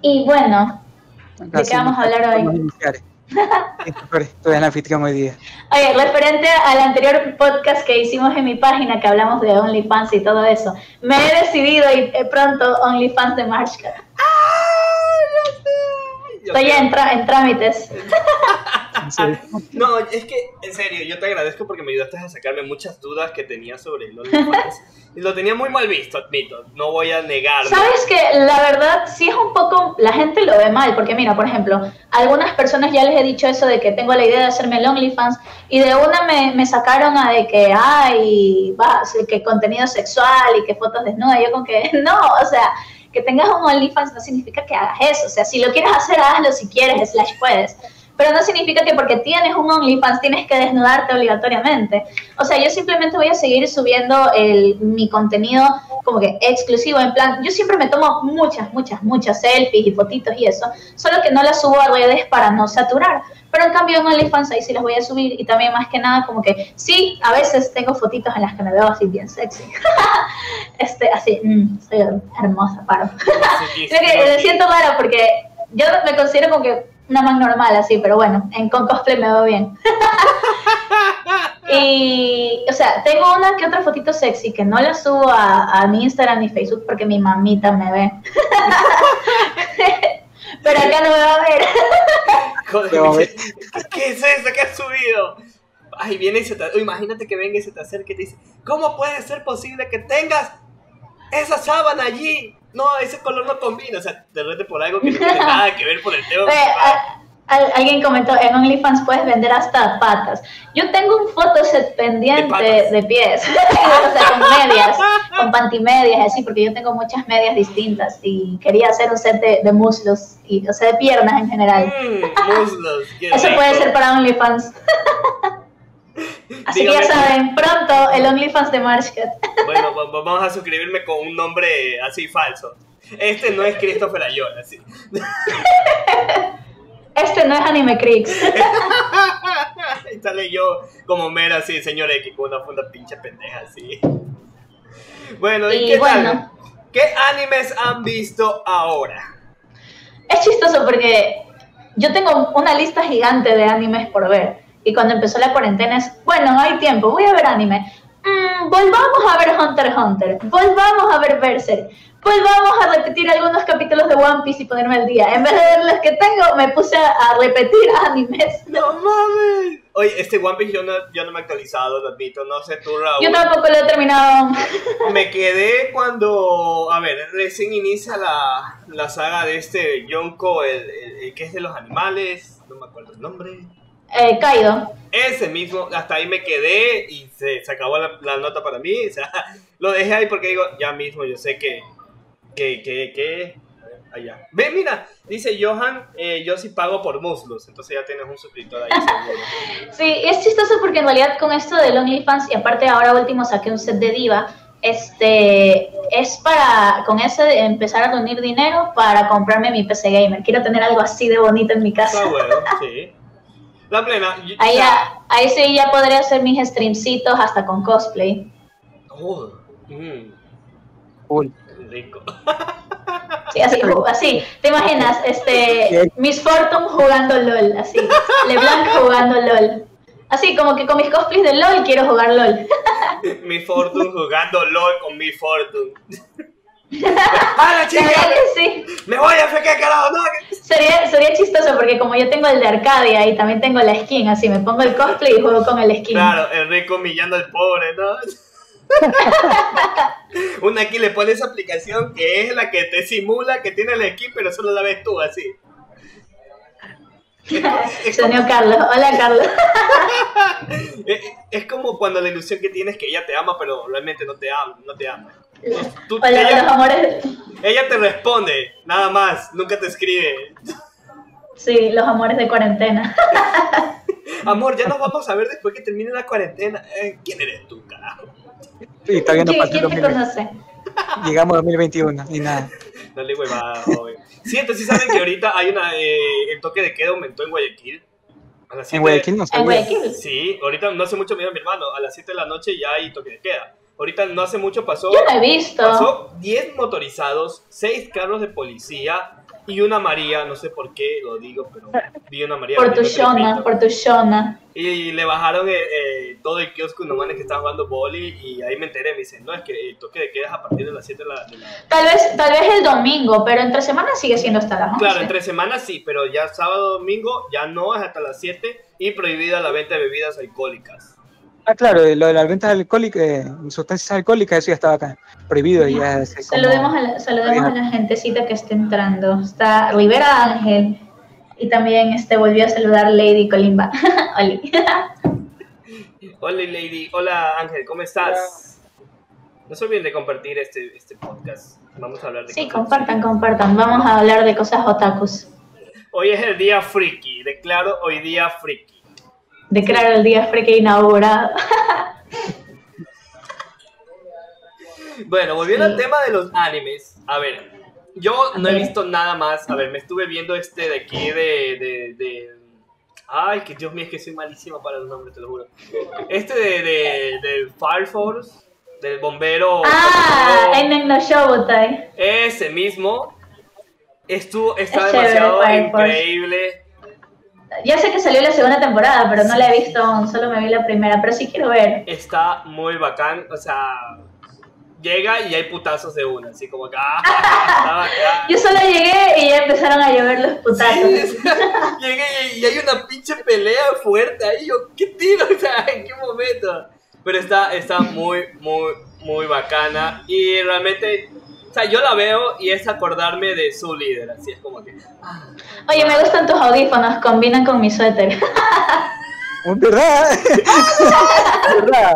Y bueno, ¿de qué vamos a hablar hoy? Estoy en la anfitrión hoy día. Oye, referente al anterior podcast que hicimos en mi página, que hablamos de OnlyFans y todo eso, me he decidido y pronto OnlyFans de Marshall. Estoy en, en trámites. no, es que, en serio, yo te agradezco porque me ayudaste a sacarme muchas dudas que tenía sobre el OnlyFans. lo tenía muy mal visto, admito, no voy a negarlo. Sabes que la verdad sí es un poco, la gente lo ve mal, porque mira, por ejemplo, algunas personas ya les he dicho eso de que tengo la idea de hacerme el OnlyFans y de una me, me sacaron a de que, ay, va, que contenido sexual y que fotos desnudas. Yo con que, no, o sea que tengas un OnlyFans no significa que hagas eso. O sea, si lo quieres hacer, hazlo si quieres, slash puedes pero no significa que porque tienes un OnlyFans tienes que desnudarte obligatoriamente. O sea, yo simplemente voy a seguir subiendo el, mi contenido como que exclusivo, en plan, yo siempre me tomo muchas, muchas, muchas selfies y fotitos y eso, solo que no las subo a redes para no saturar. Pero en cambio en OnlyFans ahí sí las voy a subir y también más que nada como que sí, a veces tengo fotitos en las que me veo así bien sexy. este, así, mm, soy hermosa, paro. me siento raro porque yo me considero como que una más normal así, pero bueno, en con cosplay me veo bien. y, o sea, tengo una que otra fotito sexy que no la subo a, a mi Instagram ni Facebook porque mi mamita me ve. pero acá no me va a ver. Joder, ¿qué es eso que has subido? Ay, viene y se te... Imagínate que venga y se te acerque y te dice, ¿cómo puede ser posible que tengas esa sábana allí? no, ese color no combina, o sea, de repente por algo que no tiene nada que ver por el tema. alguien comentó, en OnlyFans puedes vender hasta patas. Yo tengo un photoset pendiente de, pies, o sea, con medias, con pantimedias, así, porque yo tengo muchas medias distintas y quería hacer un set de, muslos, y, o sea, de piernas en general. Mm, muslos, Eso puede ser para OnlyFans. Así que ya saben, pronto el OnlyFans de Marshcat. Bueno, vamos a suscribirme con un nombre así falso. Este no es Christopher Ayala, sí. Este no es Anime Crix. y sale yo como mera así, señor X, con una funda pinche pendeja así. Bueno, ¿y, qué tal? ¿Qué animes han visto ahora? Es chistoso porque yo tengo una lista gigante de animes por ver. Y cuando empezó la cuarentena es, bueno, no hay tiempo, voy a ver anime. Mm, volvamos a ver Hunter x Hunter, volvamos a ver Berserk, volvamos a repetir algunos capítulos de One Piece y ponerme al día. En vez de ver los que tengo, me puse a repetir animes. ¡No mames! Oye, este One Piece yo no, yo no me he actualizado, lo admito, no sé tú, Raúl. Yo tampoco lo he terminado. Me quedé cuando, a ver, recién inicia la, la saga de este Yonko, el, el que es de los animales, no me acuerdo el nombre. Eh, Kaido. Ese mismo, hasta ahí me quedé y se, se acabó la, nota para mí. O sea, lo dejé ahí porque digo, ya mismo yo sé que. que, que, que allá. Ve, mira, dice Johan, eh, yo sí pago por muslos, entonces ya tienes un suscriptor ahí sí, es chistoso porque en realidad con esto de OnlyFans y aparte ahora último saqué un set de diva, este es para con eso de empezar a reunir dinero para comprarme mi PC gamer. Quiero tener algo así de bonito en mi casa. Está bueno, sí. La plena. Ahí, ahí sí ya podría hacer mis streamcitos hasta con cosplay. Oh, mm. Rico. Sí, así, así, ¿te imaginas? Este, Miss Fortune jugando LOL, así, LeBlanc jugando LOL. Así, como que con mis cosplays de LOL quiero jugar LOL. Miss Fortune jugando LOL con Miss Fortune. ¡Hala, chica! Sí. ¡Me voy a FK, carajo! ¡No! Sería, sería chistoso porque como yo tengo el de Arcadia y también tengo la skin, así me pongo el cosplay y juego con el skin. Claro, el rico humillando al pobre, ¿no? Una aquí le pone esa aplicación que es la que te simula que tiene la skin, pero solo la ves tú así. Señor Carlos, hola Carlos. es, como cuando la ilusión que tienes que ella te ama, pero realmente no te ama. No te ama. Ella, te responde, nada más, nunca te escribe. Sí, los amores de cuarentena. Amor, ya nos vamos a ver después que termine la cuarentena. Eh, ¿Quién eres tú, carajo? Sí, todavía no ¿Quién, ¿quién te conoce? Llegamos a 2021, ni nada. Dale huevada, joven. Sí, entonces sí saben que ahorita hay una. Eh, el toque de queda aumentó en Guayaquil. ¿En Guayaquil no ¿En Guayaquil? Sí, ahorita no hace mucho, mira mi hermano, a las 7 de la noche ya hay toque de queda. Ahorita no hace mucho pasó. Yo lo he visto. Pasó 10 motorizados, 6 carros de policía y una María, no sé por qué lo digo, pero vi una María. Por tu por tu. Y le bajaron eh, eh, todo el kiosco manes que estaban jugando boli y ahí me enteré, me dicen, no, es que el toque de quedas a partir de las 7 de la, Tal vez, tal vez el domingo, pero entre semanas sigue siendo hasta las 11. Claro, entre semanas sí, pero ya sábado, domingo ya no, es hasta las 7 y prohibida la venta de bebidas alcohólicas. Ah, claro, lo de las ventas alcohólicas, eh, sustancias alcohólicas, eso ya estaba acá, prohibido. Ya, saludemos, a la, saludemos a la gentecita que está entrando. Está Rivera Ángel y también este, volvió a saludar Lady Colimba. Oli. Hola Lady, hola Ángel, ¿cómo estás? No se olviden de compartir este, este podcast. Vamos a hablar de Sí, compartan, compartan. Vamos a hablar de cosas otakus. Hoy es el día friki, declaro hoy día friki declaro el día freque inaugurado. bueno, volviendo al tema de los animes. A ver, yo no he visto nada más. A ver, me estuve viendo este de aquí de, de, Ay, que Dios mío, es que soy malísimo para los nombres, te lo juro. Este de, de, de Fire Force, del bombero. Ah, en no Shobutai. Ese mismo. Estuvo, está demasiado increíble ya sé que salió la segunda temporada, pero no la he visto aún, solo me vi la primera, pero sí quiero ver. Está muy bacán, o sea, llega y hay putazos de una, así como ah, Yo solo llegué y ya empezaron a llover los putazos. llegué y hay una pinche pelea fuerte ahí, yo, ¿qué tiro? O sea, ¿en qué momento? Pero está, está muy, muy, muy bacana y realmente o sea, yo la veo y es acordarme de su líder, así es como que... Ah. Oye, me gustan tus audífonos, combinan con mi suéter. ¿Verdad? ¿Verdad?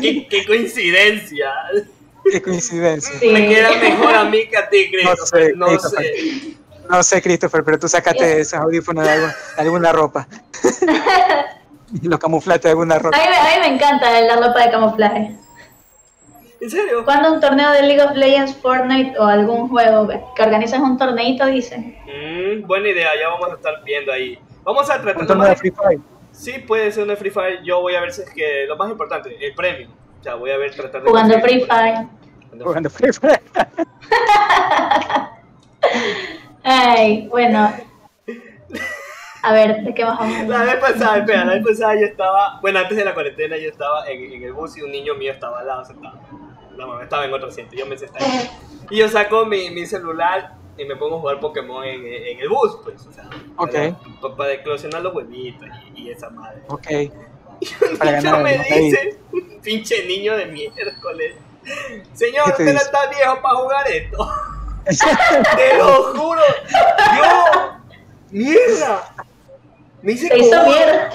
¿Qué, qué, coincidencia. Qué coincidencia. Me queda mejor a mí que a ti, Christopher. No sé. No sé, Christopher, pero tú sacaste esos audífonos de, alguna ropa. Los camuflaste de alguna ropa. A mí, a mí me encanta la ropa de camuflaje. ¿En serio? Cuando un torneo de League of Legends, Fortnite o algún juego que organizas un torneito, dicen. Mm, buena idea, ya vamos a estar viendo ahí. Vamos a tratar. ¿Un torneo de Free Fire? Sí, puede ser un Free Fire. Yo voy a ver si es que lo más importante, el premio. O sea, voy a ver tratar de. Jugando Free Fire. Jugando Free Fire. Ay, bueno. A ver, ¿de qué bajamos? La vez pasada, espera, la vez pasada yo estaba, bueno, antes de la cuarentena yo estaba en, en el bus y un niño mío estaba al lado sentado la mamá estaba en otro asiento, yo me senté ahí. Y yo saco mi, mi celular y me pongo a jugar Pokémon en, en el bus, pues, o sea, okay. para, para eclosionar los huevitos y, y, esa madre. Ok. Y un me dice, pinche niño de miércoles, señor, usted no está viejo para jugar esto. Te lo juro, yo, mierda. Me dice cojudo,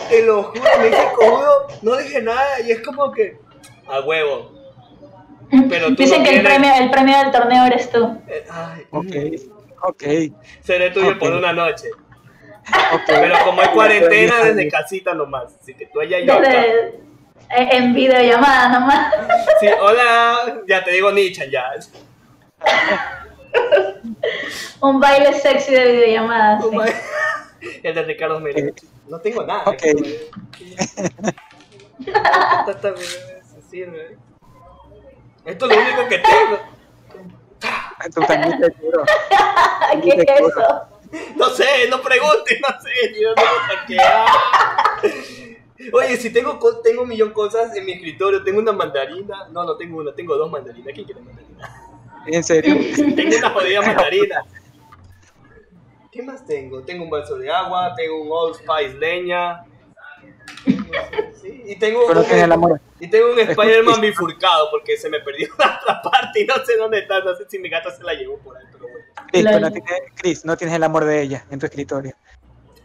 te lo juro, me dice cojudo, no dije nada y es como que, a huevo, Dicen que el premio, el premio del torneo eres tú. Eh, ok, ok. Seré tuyo por una noche. Pero como hay cuarentena desde casita nomás, así que tú allá y yo eh, En videollamada nomás. Sí, hola, ya te digo Nichan ya. Un baile sexy de videollamada. El de Ricardo Mérez. No tengo nada. Ok. Esto es lo único que tengo. Esto también te ¿Qué es eso? No sé, no preguntes, no sé, Dios no Oye, si tengo, tengo un millón de cosas en mi escritorio, tengo una mandarina. No, no tengo una, tengo dos mandarinas. ¿Quién quiere mandarina? ¿En serio? tengo una jodida mandarina. ¿Qué más tengo? Tengo un vaso de agua, tengo un Old Spice leña. Sí, y tengo, un, y tengo un Spider-Man bifurcado porque se me perdió la otra parte y no sé dónde está. No sé si mi gata se la llevó por ahí. Pero no tienes, Chris, no tienes el amor de ella en tu escritorio.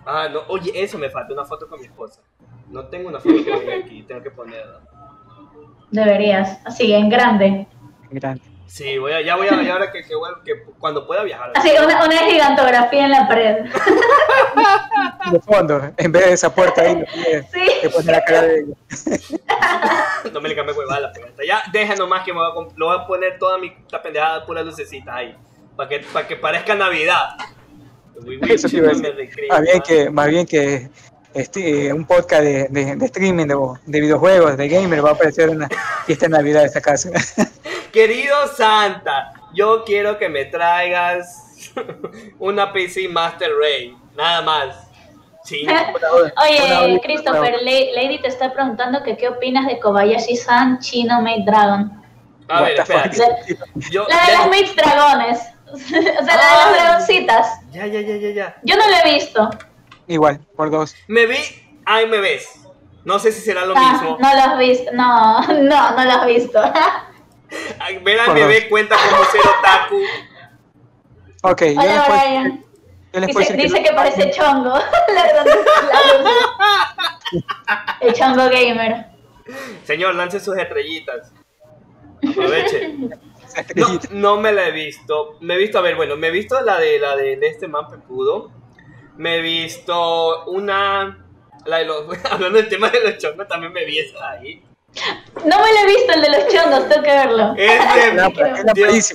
Ah, no. Oye, eso me falta, una foto con mi esposa. No tengo una foto con ella aquí, tengo que ponerla. Deberías, así, en grande. En grande. Sí, voy a, ya voy a, ya ahora que, que, que, cuando pueda viajar. Así, una, una gigantografía en la pared. De fondo, en vez de esa puerta ahí, sí. que pone la cara de ella. no me le cambie huevada la puerta. Ya, deja nomás que me voy a, lo voy a poner toda mi esta pendejada puras lucecitas ahí. Para que, para que parezca Navidad. Eso sí, más bien que, más bien que este, un podcast de, de, de streaming de, de, videojuegos, de gamer, va a aparecer una fiesta de Navidad de esa casa. Querido Santa, yo quiero que me traigas una PC Master Race, nada más. Sí. Oye, Christopher, Lady te está preguntando que qué opinas de Kobayashi-san Chino Made Dragon. A ver, espera. la de los Made Dragones. o sea, la de las ah. dragoncitas. Ya, ya, ya, ya, ya. Yo no lo he visto. Igual, por dos. Me vi, ahí me ves. No sé si será lo ah, mismo. No lo has visto, no, no, no lo has visto. Ver a bebé cuenta como ser otaku. Ok, Hola, Brian. Dice, dice que, parece chongo. El chongo gamer. Señor, lance sus estrellitas. Aproveche. No, no, me la he visto. Me he visto, a ver, bueno, me he visto la de la de, este man pepudo. Me he visto una. La de los, hablando del tema de los chongos, también me vi esa ahí. No me la he visto el de los chongos, tengo que verlo. Es de, es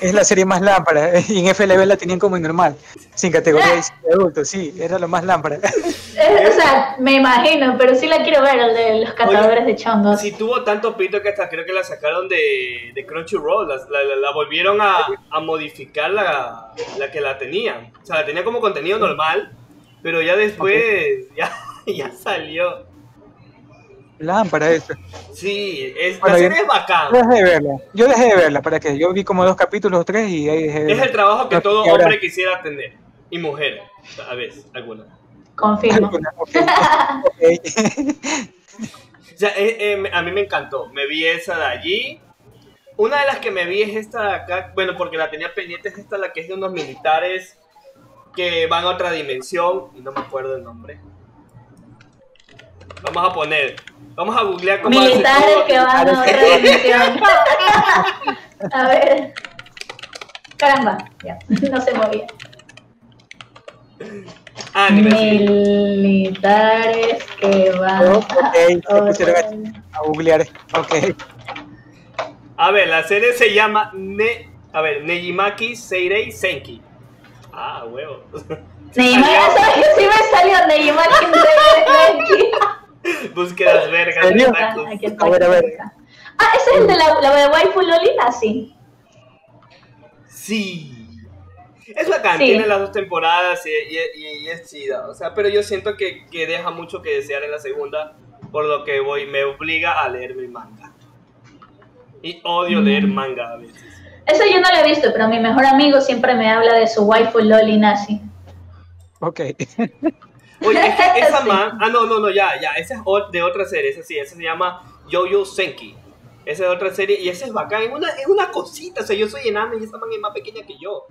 es la serie más lámpara. Y en FLB la tenían como normal, sin categoría de adultos. Sí, era lo más lámpara. o sea, me imagino, pero sí la quiero ver, el de los cazadores de chongos. Si tuvo tanto pito que hasta creo que la sacaron de, de Crunchyroll. La, la, volvieron a, a modificar la, la, que la tenían. O sea, la tenía como contenido normal, pero ya después ya, ya salió. Lámpara eso. Sí, es, la serie es bacán. Yo dejé de verla. Yo dejé de verla, ¿para qué? Yo vi como dos capítulos o tres y ahí dejé de Es el trabajo que todo hombre quisiera tener. Y mujer, a veces, alguna. Confirmo. o sea, eh, eh, a mí me encantó. Me vi esa de allí. Una de las que me vi es esta de acá. Bueno, porque la tenía pendiente, es esta, la que es de unos militares que van a otra dimensión. Y no me acuerdo el nombre. Vamos a poner Vamos a googlear cómo Militares que van a otra dimensión. a ver. Caramba, ya, no se movía. Ah, Militares que van oh, okay. a, a, googlear. Ok. A ver, la serie se llama ne a ver, Nejimaki Seirei Senki. Ah, huevo. Nejimaki, sí me salió Nejimaki Seirei Senki. Búsquedas vergas. a ver, a ver. Ah, ese es el de la, la de waifu Lolita, sí. Sí. Es bacán, tiene las dos temporadas y, y, es chida. O sea, pero yo siento que, que, deja mucho que desear en la segunda, por lo que voy, me obliga a leer mi manga. Y odio leer mm. manga a veces. Eso yo no lo he visto, pero mi mejor amigo siempre me habla de su waifu Loli nazi. Ok. Oye, esa man. Ah, no, no, no, ya, ya. Esa es de otra serie. Esa sí, esa se llama Yo-Yo Senki. Esa es de otra serie. Y esa es bacán. Es una, es una cosita. O sea, yo soy enano y esa man es más pequeña que yo.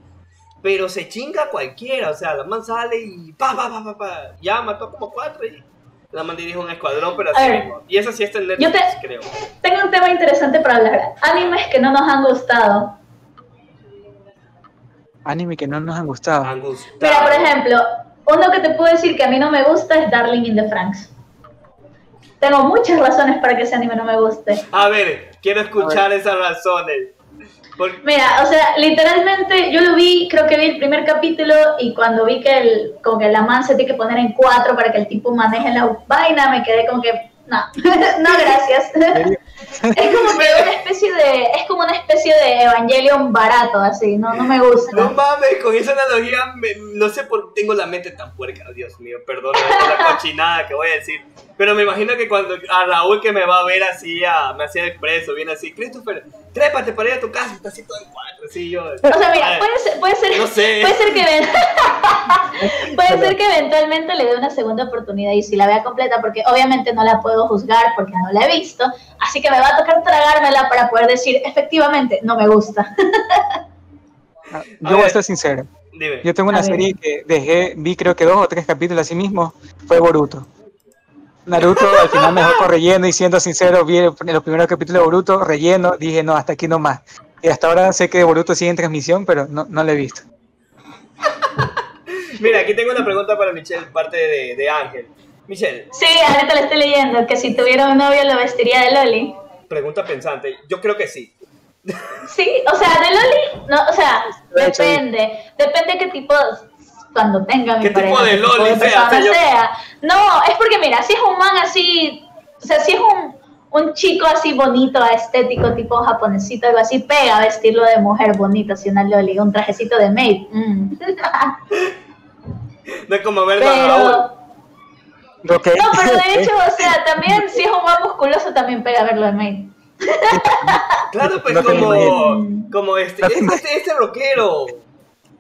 Pero se chinga cualquiera. O sea, la man sale y. Pa, pa, pa, pa, pa. Ya mató como cuatro y. La man dirige un escuadrón, pero así mismo. Y esa sí está en Netflix, creo. Tengo un tema interesante para hablar. Animes que no nos han gustado. Anime que no nos han gustado. Han gustado. Mira, por ejemplo, uno que te puedo decir que a mí no me gusta es Darling in the Franks. Tengo muchas razones para que ese anime no me guste. A ver, quiero escuchar esas razones. Mira, o sea, literalmente yo lo vi, creo que vi el primer capítulo y cuando vi que el, como que la man se tiene que poner en cuatro para que el tipo maneje la vaina, me quedé como que no, no gracias. Es como que una especie de, es como una especie de Evangelion barato, así, no, no me gusta. No mames, con esa analogía, no sé por qué tengo la mente tan puerca, Dios mío, perdona la cochinada que voy a decir. Pero me imagino que cuando a Raúl que me va a ver así, a, me hacía expreso, viene así, Christopher, trépate para ir a tu casa, está así todo en cuatro, así yo. O sea, mira, puede ser, puede ser, no sé. puede ser que puede ser que eventualmente le dé una segunda oportunidad y si la vea completa, porque obviamente no la puedo juzgar porque no la he visto, así que me va a tocar tragármela para poder decir, efectivamente, no me gusta. Ah, yo voy a ser sincero. Yo tengo una serie que dejé, vi creo que dos o tres capítulos así mismo, fue Boruto. Naruto al final me dejó relleno y siendo sincero, vi en los primeros capítulos de Boruto relleno, dije no, hasta aquí no más. Y hasta ahora sé que Boruto sigue en transmisión, pero no, no lo he visto. Mira, aquí tengo una pregunta para Michelle, parte de, de Ángel. Michelle. Sí, ahorita le estoy leyendo, que si tuviera un novio lo vestiría de Loli. Pregunta pensante, yo creo que sí. Sí, o sea, de Loli, no, o sea, depende, depende qué tipo cuando tenga mi ¿Qué tipo de loli sea, sea? No, es porque mira, si es un man así, o sea, si es un, un chico así bonito, estético, tipo japonesito, algo así, pega vestirlo de mujer bonita, así una loli, un trajecito de maid. Mm. no es como ver pero... No, pero de hecho, o sea, también si es un buen musculoso, también pega verlo de maid. claro, pues como, como este, este, este rockero.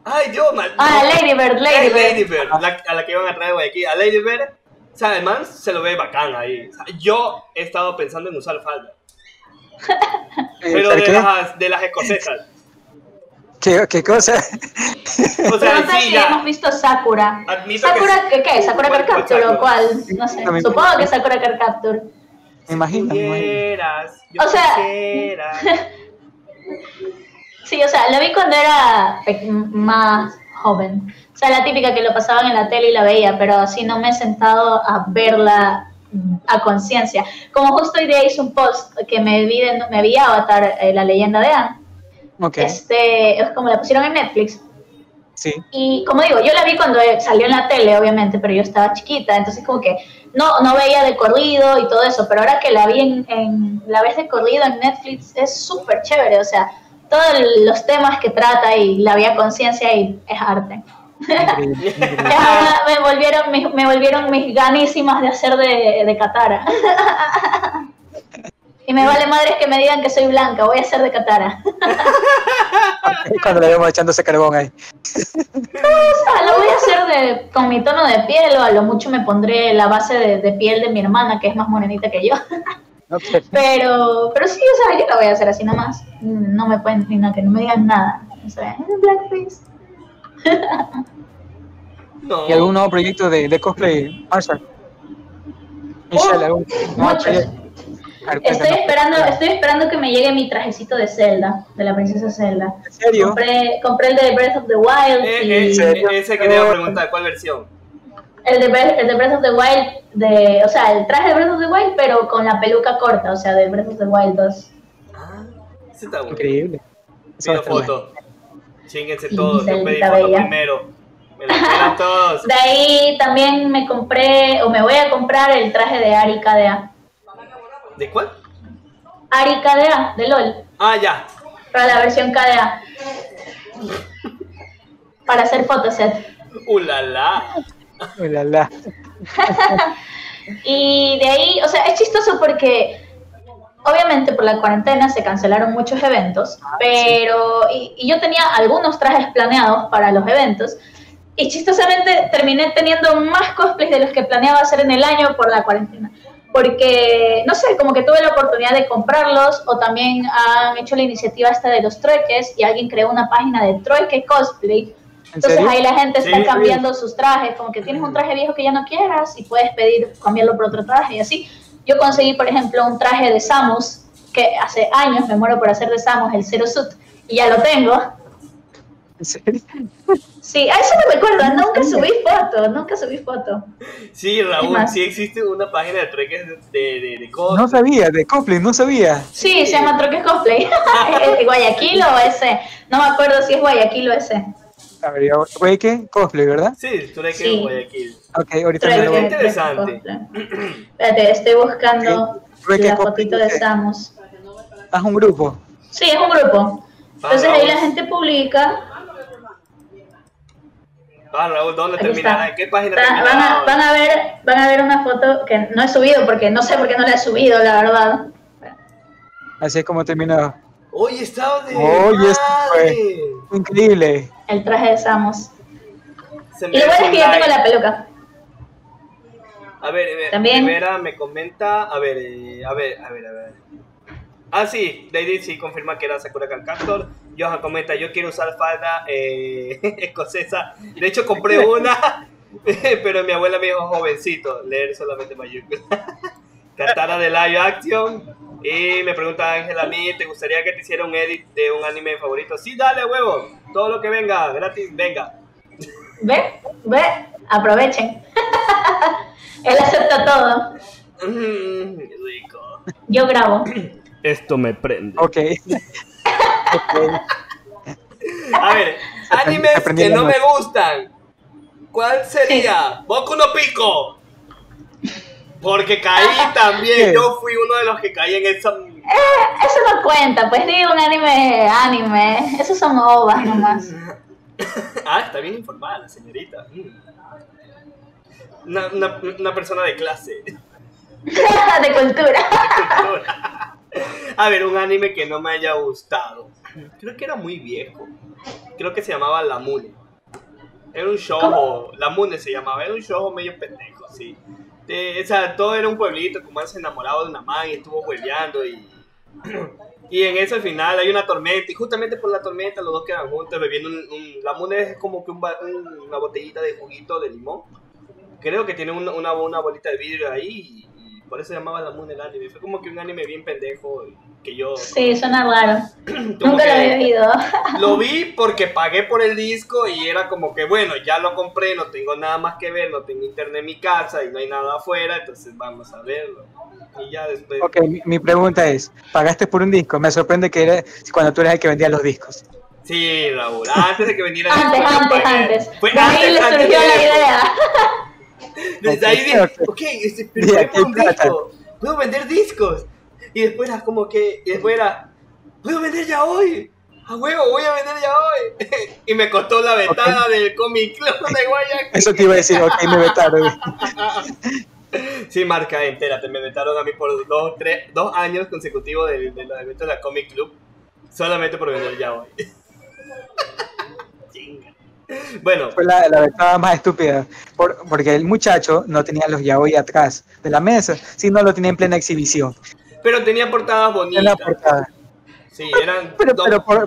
Ay, yo, mal. Ah, Lady Bird, Lady Bird. Lady Bird, a la que iban a traer aquí. A Lady Bird o sea, man se lo ve bacán ahí. yo he estado pensando en usar falda. Pero de las, de las escocesas. ¿Qué, ¿Qué, cosa? O sea, no sé si hemos visto Sakura. ¿Sakura que, qué? ¿Sakura Card Capture o cuál? No sé. Supongo que Sakura Card Capture. Me imagino. o sea. sí, o sea, lo vi cuando era más joven. O sea, la típica que lo pasaban en la tele y la veía, pero así no me he sentado a verla a conciencia. Como justo hoy día hice un post que me vi, me vi Avatar, eh, la leyenda de Anne. Okay. Este, es como la pusieron en Netflix. Sí. Y como digo, yo la vi cuando salió en la tele, obviamente, pero yo estaba chiquita, entonces como que no, no veía de corrido y todo eso, pero ahora que la vi en, en la vez de corrido en Netflix es súper chévere, o sea, todos los temas que trata y la vía conciencia y es arte me volvieron, mis, me volvieron mis ganísimas de hacer de, de Katara. y me vale madres que me digan que soy blanca, voy a hacer de Katara. Cuando le vemos echándose carbón ahí. No, lo voy a hacer de, con mi tono de piel o a lo mucho me pondré la base de, de piel de mi hermana que es más morenita que yo. Pero, pero sí, o sea, yo lo voy a hacer así nomás. No me pueden, ni que no me digan nada. O sea, blackface. ¿Y algún nuevo proyecto de, de cosplay, Marshall? Michelle, ¿algún Estoy esperando, estoy esperando que me llegue mi trajecito de Zelda, de la princesa Zelda. ¿En serio? Compré, compré el de Breath of the Wild. Eh, y... Eh, ese quería preguntar, ¿cuál versión? El de, el de Breath of the Wild, de, o sea, el traje de Breath of the Wild, pero con la peluca corta, o sea, de Breath of the Wild 2. Ah, ese está bueno. Increíble. Pido foto. Chinguense todos, yo pedí foto primero. Me lo todos. De ahí también me compré, o me voy a comprar el traje de Ari KDA. ¿De cuál? Ari KDA, de LOL. Ah, ya. Para la versión KDA. Para hacer fotoset. ¡Ulala! ¡Ulala! y de ahí, o sea, es chistoso porque obviamente por la cuarentena se cancelaron muchos eventos, ah, pero y, yo tenía algunos trajes planeados para los eventos y chistosamente terminé teniendo más cosplays de los que planeaba hacer en el año por la cuarentena. Porque, no sé, como que tuve la oportunidad de comprarlos o también han hecho la iniciativa esta de los trueques y alguien creó una página de trueque cosplay. Entonces ahí la gente está cambiando sus trajes, como que tienes un traje viejo que ya no quieras y puedes pedir cambiarlo por otro traje y así. Yo conseguí, por ejemplo, un traje de Samus, que hace años me muero por hacer de Samus el Zero Suit, y ya lo tengo. ¿En serio? Sí, a eso me recuerdo, nunca subí foto, nunca subí foto. Sí, Raúl, sí existe una página de truques de, de, de, cosplay. No sabía, de cosplay, no sabía. Sí, se llama Truques Cosplay. Guayaquil o ese, no me acuerdo si es Guayaquil o ese. A ver, ¿qué? Cosplay, ¿verdad? Sí, Trueque sí. Guayaquil. Ok, ahorita me lo voy interesante. Espérate, estoy buscando la fotito de Samus. ¿Es un grupo? Sí, es un grupo. Entonces ahí la gente publica. Ah, Raúl, ¿dónde terminará? ¿En qué página van a, van a, ver, van a ver una foto que no he subido porque no sé por qué no la he subido, la verdad. Así es como terminó. Oye, estaba de. Oye, fue increíble. El traje de Samus. y lo bueno es que yo tengo la peluca. A ver, a ver También. Rivera me comenta. A ver, eh, a ver, a ver, a ver. Ah, sí, Lady sí confirma que era Sakura Calcastor. Johan comenta, yo quiero usar falda eh, escocesa. De hecho, compré una, pero mi abuela me dijo jovencito, leer solamente mayúscula. Katara de live action. Y me pregunta Ángela a mí, ¿te gustaría que te hiciera un edit de un anime favorito? Sí, dale, huevo. Todo lo que venga, gratis, venga. Ve, ve, aprovechen. Él acepta todo. Mm, rico. Yo grabo. Esto me prende. Ok. A ver, animes que no me gustan. ¿Cuál sería? Boku no Pico. Porque caí también, yo fui uno de los que caí en esa... Eh, eso no cuenta, pues digo un anime, anime, esos son ovas nomás. ah, está bien informada la señorita. Mm. Una, una, una persona de clase. de cultura. A ver, un anime que no me haya gustado. Creo que era muy viejo. Creo que se llamaba La Mune. Era un show, La Mune se llamaba, era un show medio pendejo, sí. O sea, todo era un pueblito, como se enamorado de una man y estuvo hueveando y... Y en al final hay una tormenta y justamente por la tormenta los dos quedan juntos bebiendo un... la Mune es como que un, una botellita de juguito de limón. Creo que tiene una, una bolita de vidrio ahí por eso llamaba la Moon el anime. Fue como que un anime bien pendejo que yo... Sí, suena raro. Nunca lo había visto. lo vi porque pagué por el disco y era como que, bueno, ya lo compré, no tengo nada más que ver, no tengo internet en mi casa y no hay nada afuera, entonces vamos a verlo. Y ya después... Ok, mi, pregunta es, ¿pagaste por un disco? Me sorprende que era cuando tú eras el que vendía los discos. Sí, Raúl, antes de que vendiera disco. Antes, antes, Fue antes, le surgió la idea. Desde ahí dije, ok, este, pero un disco, puedo vender discos. Y después era como que, y después era, puedo vender ya hoy. A huevo, voy a vender ya hoy. y me costó la vetada del Comic Club de Guayaquil. Eso te iba a decir, ok, me vetaron. sí, marca, entérate, me vetaron a mí por dos, tres, dos años consecutivos de, de los eventos de la Comic Club. Solamente por vender ya hoy. Bueno. Fue la, la más estúpida. porque el muchacho no tenía los yaoi atrás de la mesa, sino lo tenía en plena exhibición. Pero tenía portadas bonitas. Sí, eran. Pero,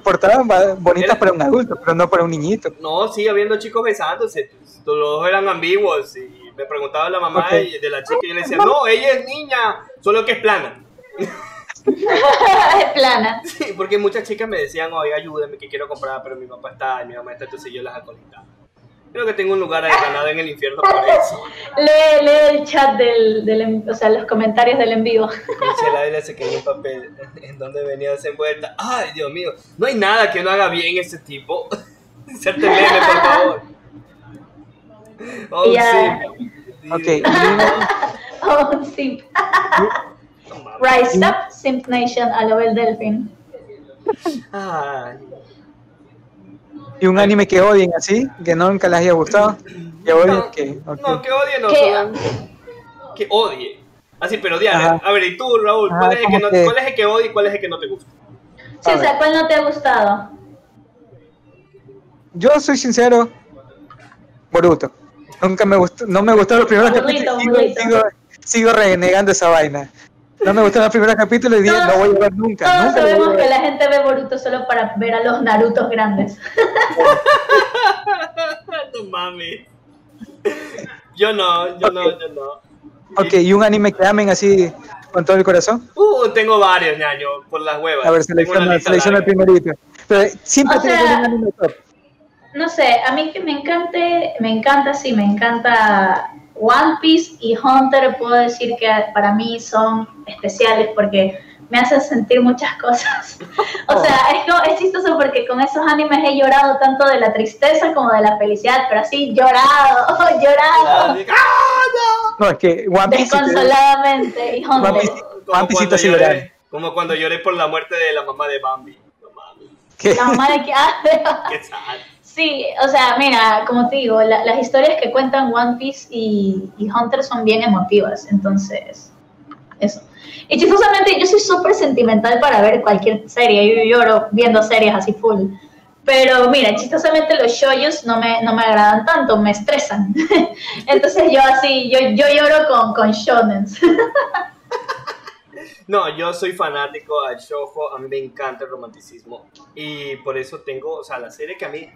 portadas bonitas para un adulto, pero no para un niñito. No, sí, habiendo chicos besándose. Los dos eran ambiguos. Y me preguntaba la mamá de la chica y yo le decía, no, ella es niña, solo que es plana. es plana. Sí, porque muchas chicas me decían, oye, ayúdame que quiero comprar, pero mi papá está, y mi mamá está, entonces yo las acolitaba. Creo que tengo un lugar ganado en el infierno por eso. Lee, lee el chat del, del, o sea, los comentarios del en vivo. Michelle se quedó un papel en donde venías envuelta. Ay, Dios mío, no hay nada que no haga bien ese tipo. Serte meme, por favor. Oh, sí. Ok. oh, sí. Rise Up, Simp Nation, a lo del Delfín. ¿Y un anime que odien así? ¿Que nunca les haya gustado? ¿Que odien? No, que, no, que odien no. Que odie. Así, pero odiar. A ver, ¿y tú, Raúl? ¿Cuál, es el que no, ¿Cuál es el que odia y cuál es el que no te gusta? Sí, o sea, ¿cuál no te ha gustado? Yo soy sincero, Boruto. Nunca me gustó, no me gustó los primeros capítulos. Sigo, sigo, sigo renegando esa vaina. No me gustó el primer capítulo y dije, no voy a ver nunca. Todos nunca sabemos que la gente ve Boruto solo para ver a los Narutos grandes. no mames. Yo no, yo no, yo no. Ok, ¿y un anime que amen así con todo el corazón? Uh, tengo varios, ñaño, por las huevas. A ver, selecciona, selecciona el primerito. Pero siempre tiene un anime top. No sé, a mí que me encante, me encanta, sí, me encanta One Piece y Hunter puedo decir que para mí son especiales porque me hacen sentir muchas cosas. O sea, es, es chistoso porque con esos animes he llorado tanto de la tristeza como de la felicidad, pero así llorado, llorado. No, es que One Piece. Desconsoladamente. Y Hunter. One Piece, como, cuando como cuando lloré por la muerte de la mamá de Bambi. No mames. La mamá de qué? Sí, o sea, mira, como te digo, las historias que cuentan One Piece y, Hunter son bien emotivas, entonces, eso. Y chistosamente, yo soy súper sentimental para ver cualquier serie, yo lloro viendo series así full. Pero mira, chistosamente los shoyos no me, no me agradan tanto, me estresan. Entonces yo así, yo, yo lloro con, con shonens. No, yo soy fanático al shoujo, a mí me encanta el romanticismo y por eso tengo, o sea, la serie que a mí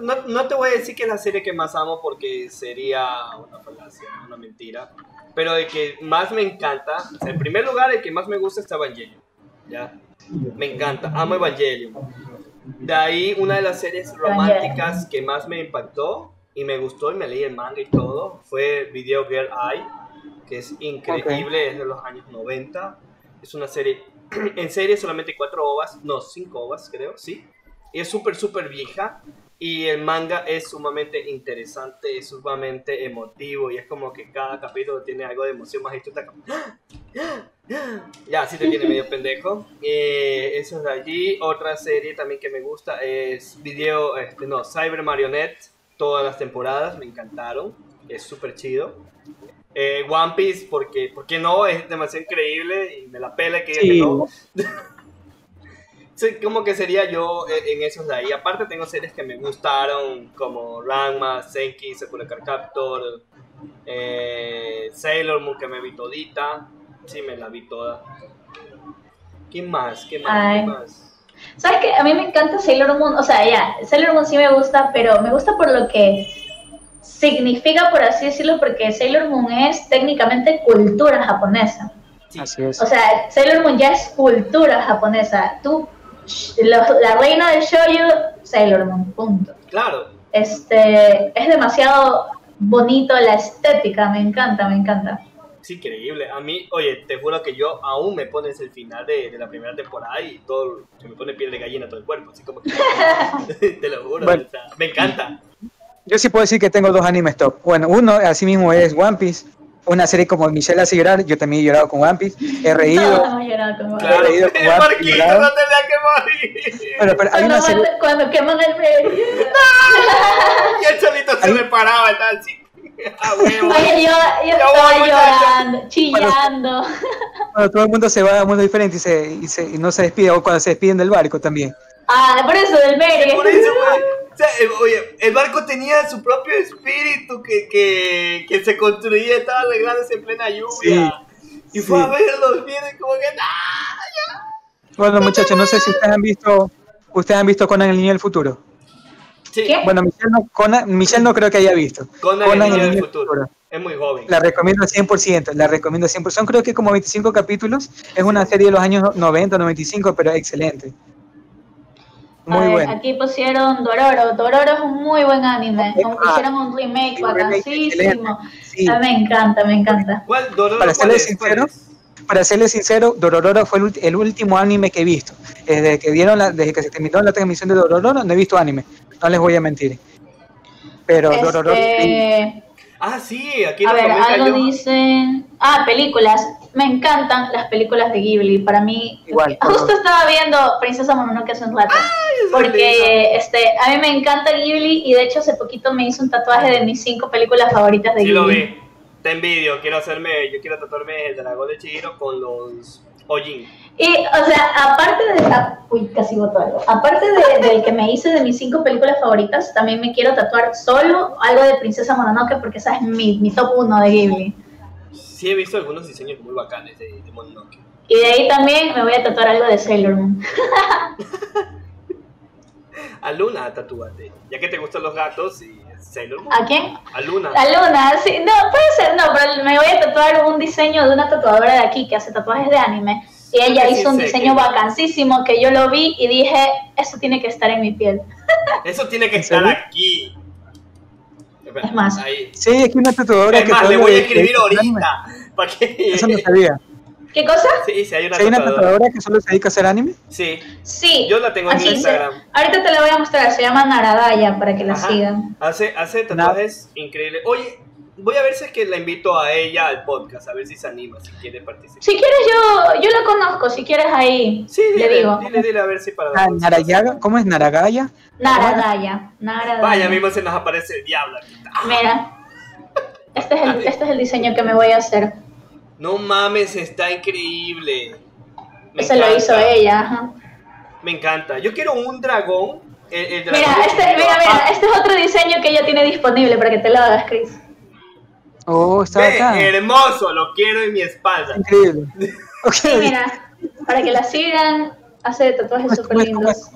no, no, te voy a decir que es la serie que más amo porque sería una falacia, una mentira. Pero el que más me encanta, en primer lugar, el que más me gusta es Evangelion. ¿ya? Me encanta, amo Evangelion. De ahí, una de las series románticas que más me impactó y me gustó y me leí el manga y todo fue Video Girl Eye, que es increíble, es de los años 90. Es una serie, en serie solamente cuatro ovas, no, cinco ovas creo, sí. Y es súper, súper vieja, Y el manga es sumamente interesante, es sumamente emotivo y es como que cada capítulo tiene algo de emoción más y tú estás como... Ya, sí te tiene medio pendejo. Eh, eso es de allí. Otra serie también que me gusta es video, este, no, Cyber Marionette. Todas las temporadas me encantaron. Es súper chido. Eh, One Piece, porque, porque no, es demasiado increíble y me la pela que sí. no. Sí, como que sería yo en esos de ahí. Aparte tengo series que me gustaron, como Ranma, Senki, Sakura Card Captor, eh, Sailor Moon, que me vi todita. Sí, me la vi toda. ¿Qué más? ¿Qué más? ¿Qué más? ¿Sabes qué? A mí me encanta Sailor Moon. O sea, ya, Sailor Moon sí me gusta, pero me gusta por lo que significa, por así decirlo, porque Sailor Moon es técnicamente cultura japonesa. Así es. O sea, Sailor Moon ya es cultura japonesa. Tú, la reina del shoujo, Sailor Moon, punto. Claro. Este, es demasiado bonito la estética, me encanta, me encanta increíble. A mí, oye, te juro que yo aún me pones el final de, la primera temporada y todo, se me pone piel de gallina todo el cuerpo, así como que, te lo juro, me encanta. Yo sí puedo decir que tengo dos animes top. Bueno, uno así mismo es One Piece, una serie como Michelle hace llorar, yo también he llorado con One Piece, he reído. No, he llorado con One Piece. He reído con One Piece. no tenía que morir. Pero, pero hay una serie... Cuando queman el bebé. y el solito se me paraba y tal, sí. Ah, Oye, yo, yo estaba llorando, chillando. Cuando, todo el mundo se va a un mundo diferente y, se, y, se, y no se despide, o cuando se despiden del barco también. Ah, por eso, del Mary. Por eso, sea, el, oye, el barco tenía su propio espíritu que, que, que se construía, estaba arreglándose en plena lluvia. y fue a verlos, vienen como que. ¡Ah, Bueno, muchachos, no sé si ustedes han visto, ustedes han visto Conan el Niño del Futuro. Bueno, Michelle no, Michelle no creo que haya visto. Conan, el niño del futuro. Es muy joven. La recomiendo 100%, la recomiendo 100%. Son creo que como 25 capítulos. Es una serie de los años 90, 95, pero excelente. Muy bueno. Aquí pusieron Dororo. Dororo es un muy buen anime. hicieron un remake bacanísimo. me encanta, me encanta. ¿Cuál? ¿Dororo Para serles sincero, para serles sincero, Dororo fue el, último anime que he visto. Desde que dieron desde que se terminó la transmisión de Dororo, no he visto anime no les voy a mentir. Pero este... Ah, sí, aquí A ver, algo dicen. Ah, películas. Me encantan las películas de Ghibli. Para mí, Igual, justo estaba viendo Princesa Mononoke hace un rato. porque este, a mí me encanta Ghibli y de hecho hace poquito me hice un tatuaje de mis cinco películas favoritas de sí, Ghibli. Lo vi. Te envidio, quiero hacerme, yo quiero tatuarme el dragón de Chihiro con los Ojin. Y, o sea, aparte de. Ah, uy, casi boto algo. Aparte de, del que me hice de mis cinco películas favoritas, también me quiero tatuar solo algo de Princesa Mononoke porque esa es mi, mi top uno de Ghibli. Sí, he visto algunos diseños muy bacanes de, de Mononoke. Y de ahí también me voy a tatuar algo de Sailor Moon. a Luna, tatúate. Ya que te gustan los gatos y Sailor Moon. ¿A quién? A Luna. A Luna, sí. No, puede ser, no, pero me voy a tatuar un diseño de una tatuadora de aquí que hace tatuajes de anime y ella hizo un diseño vacancísimo que yo lo vi y dije, eso tiene que estar en mi piel. Eso tiene que estar aquí. Es más. Ahí. Sí, es que una tatuadora es que más, le voy a escribir ahorita. ¿Para qué? Eso no sabía. ¿Qué cosa? Sí, sí, hay una, ¿Sí hay una tatuadora que solo se dedica a hacer anime. Sí. Sí. Yo la tengo en Instagram. ahorita te la voy a mostrar, se llama Naradaya para que la sigan. Hace, hace tatuajes increíbles. Oye, voy a ver si es que la invito a ella al podcast, a ver si se anima, si quiere participar. Si quieres, yo, yo la conozco, si quieres ahí. Sí, dile, le digo. Dile, dile, a ver si para. Ah, Narayaga, ¿Cómo es Naragaya? Naradaya, Naradaya. Vaya, mismo se nos aparece el diablo. Mira, este es, el, este es el diseño que me voy a hacer. No mames, está increíble. Me Ese lo hizo ella, ajá. Me encanta. Yo quiero un dragón. El, dragón mira, este, mira, mira, este es otro diseño que ella tiene disponible para que te lo hagas, Chris. Oh, está acá. Hermoso, lo quiero en mi espalda. Increíble. Okay. Sí, mira, para que la sigan, hace tatuajes súper lindos.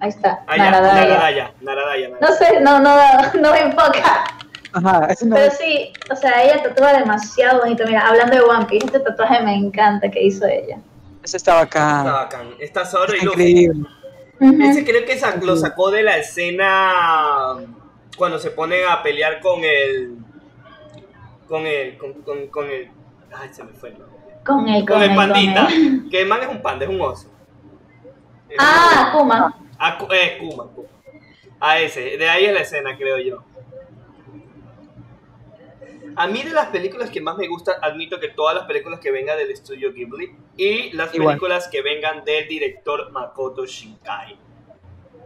Ahí está. Ah, Naradaya. Naradaya, No sé, no, no, no me enfoca. Ajá, no Pero sí, o sea, ella tatúa demasiado bonito. Mira, hablando de One Piece, este tatuaje me encanta que hizo ella. Ese está bacán. Está bacán. Está sobre y Increíble. Ese creo que lo sacó de la escena cuando se pone a pelear con el con el, con, con, con el, ay, se me fue Con el, con, el pandita, que el man es un panda, es un oso. ah, Kuma. Ah, es Kuma, Kuma. A ese, de ahí es la escena, creo yo. A mí de las películas que más me gustan, admito que todas las películas que vengan del estudio Ghibli y las películas que vengan del director Makoto Shinkai.